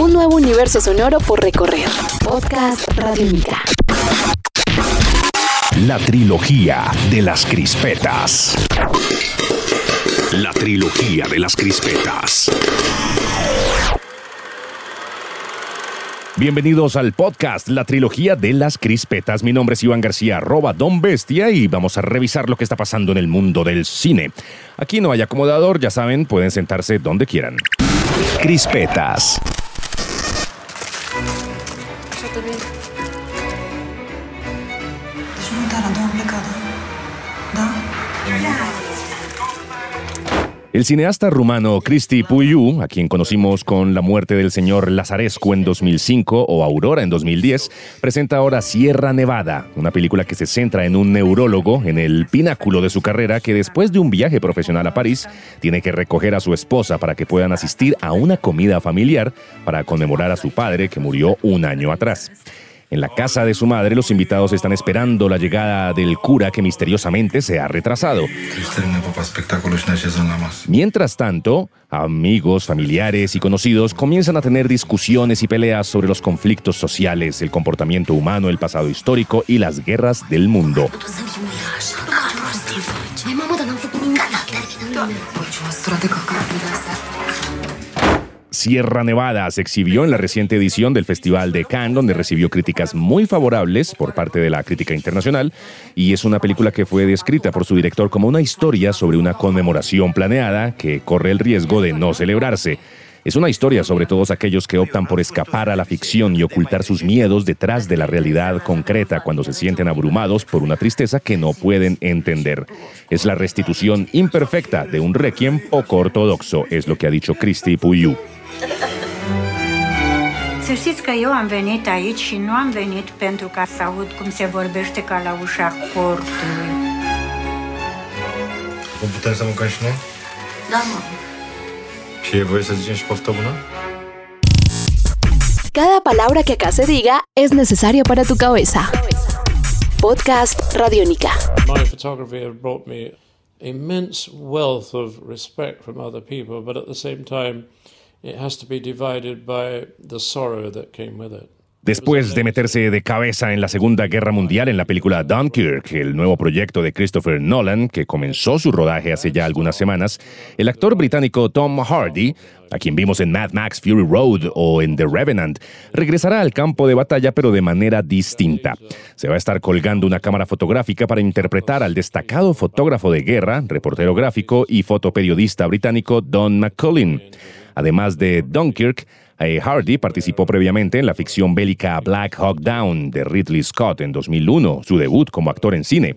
Un nuevo universo sonoro por recorrer. Podcast Radiónica. La trilogía de las crispetas. La trilogía de las crispetas. Bienvenidos al podcast La Trilogía de las Crispetas. Mi nombre es Iván García, arroba Don Bestia, y vamos a revisar lo que está pasando en el mundo del cine. Aquí no hay acomodador, ya saben, pueden sentarse donde quieran. Crispetas. El cineasta rumano Cristi Puiu, a quien conocimos con la muerte del señor Lazarescu en 2005 o Aurora en 2010, presenta ahora Sierra Nevada, una película que se centra en un neurólogo en el pináculo de su carrera que después de un viaje profesional a París tiene que recoger a su esposa para que puedan asistir a una comida familiar para conmemorar a su padre que murió un año atrás. En la casa de su madre, los invitados están esperando la llegada del cura que misteriosamente se ha retrasado. Mientras tanto, amigos, familiares y conocidos comienzan a tener discusiones y peleas sobre los conflictos sociales, el comportamiento humano, el pasado histórico y las guerras del mundo. Sierra Nevada se exhibió en la reciente edición del Festival de Cannes, donde recibió críticas muy favorables por parte de la crítica internacional, y es una película que fue descrita por su director como una historia sobre una conmemoración planeada que corre el riesgo de no celebrarse. Es una historia sobre todos aquellos que optan por escapar a la ficción y ocultar sus miedos detrás de la realidad concreta cuando se sienten abrumados por una tristeza que no pueden entender. Es la restitución imperfecta de un requiem poco ortodoxo, es lo que ha dicho Christy Puyu. Să știți că eu am venit aici și nu am venit pentru ca să aud cum se vorbește ca la ușa cortului. Cum putem să mâncăm și noi? Da, mă. Zicem și poftă bună? Cada palabra que acá se diga es necesaria para tu cabeza. Podcast Radiónica. My photography has brought me immense wealth of respect from other people, but at the same time, it has to be divided by the sorrow that came with it. Después de meterse de cabeza en la Segunda Guerra Mundial en la película Dunkirk, el nuevo proyecto de Christopher Nolan, que comenzó su rodaje hace ya algunas semanas, el actor británico Tom Hardy, a quien vimos en Mad Max Fury Road o en The Revenant, regresará al campo de batalla pero de manera distinta. Se va a estar colgando una cámara fotográfica para interpretar al destacado fotógrafo de guerra, reportero gráfico y fotoperiodista británico Don McCullin. Además de Dunkirk, eh, Hardy participó previamente en la ficción bélica Black Hawk Down de Ridley Scott en 2001, su debut como actor en cine.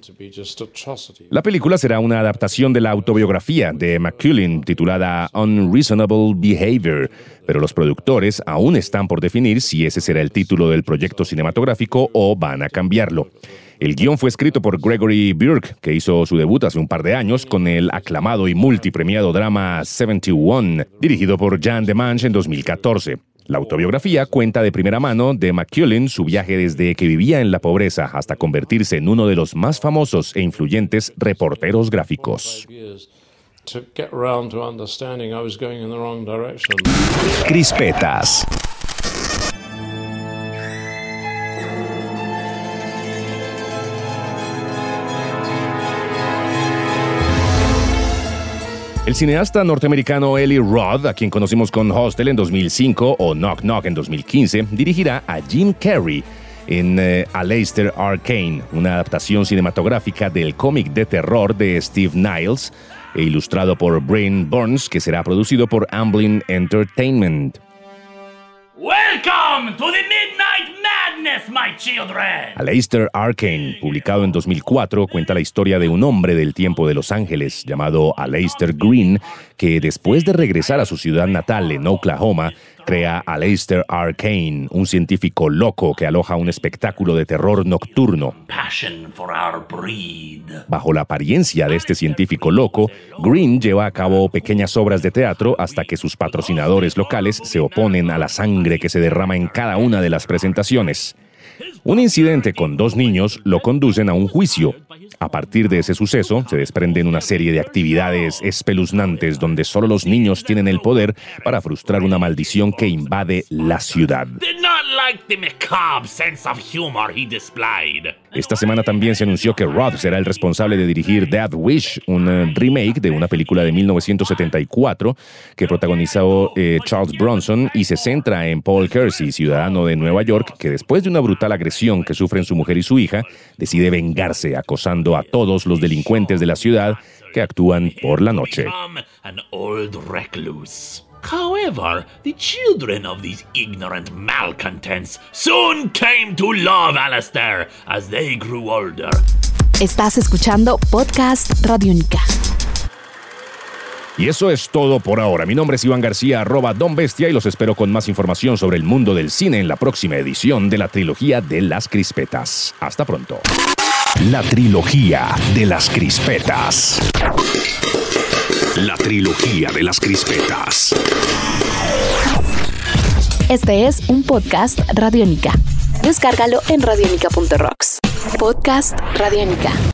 La película será una adaptación de la autobiografía de McCullin titulada Unreasonable Behavior, pero los productores aún están por definir si ese será el título del proyecto cinematográfico o van a cambiarlo. El guion fue escrito por Gregory Burke, que hizo su debut hace un par de años con el aclamado y multipremiado drama 71, dirigido por Jan DeMange en 2014. La autobiografía cuenta de primera mano de McCullin su viaje desde que vivía en la pobreza hasta convertirse en uno de los más famosos e influyentes reporteros gráficos. Crispetas. El cineasta norteamericano Eli Roth, a quien conocimos con Hostel en 2005 o Knock Knock en 2015, dirigirá a Jim Carrey en eh, Aleister Arcane, una adaptación cinematográfica del cómic de terror de Steve Niles e ilustrado por Brain Burns, que será producido por Amblin Entertainment. Welcome to the My children. Aleister publicado en 2004, cuenta la historia de un hombre del tiempo de Los Ángeles llamado Aleister Green, que después de regresar a su ciudad natal en Oklahoma, crea Aleister Arcane, un científico loco que aloja un espectáculo de terror nocturno. Bajo la apariencia de este científico loco, Green lleva a cabo pequeñas obras de teatro hasta que sus patrocinadores locales se oponen a la sangre que se derrama en cada una de las presentaciones. Un incidente con dos niños lo conducen a un juicio. A partir de ese suceso, se desprenden una serie de actividades espeluznantes donde solo los niños tienen el poder para frustrar una maldición que invade la ciudad. The macabre sense of humor he displayed. Esta semana también se anunció que Roth será el responsable de dirigir Death Wish, un eh, remake de una película de 1974 que protagonizó eh, Charles Bronson y se centra en Paul Kersey, ciudadano de Nueva York, que después de una brutal agresión que sufren su mujer y su hija, decide vengarse acosando a todos los delincuentes de la ciudad que actúan por la noche. However, the children of these ignorant malcontents soon came to love Alistair as they grew older. Estás escuchando Podcast Radiónica. Y eso es todo por ahora. Mi nombre es Iván García, arroba Don Bestia, y los espero con más información sobre el mundo del cine en la próxima edición de la trilogía de las crispetas. Hasta pronto. La trilogía de las crispetas. La trilogía de las crispetas. Este es un podcast Radiónica. Descárgalo en radiónica.rocks. Podcast Radiónica.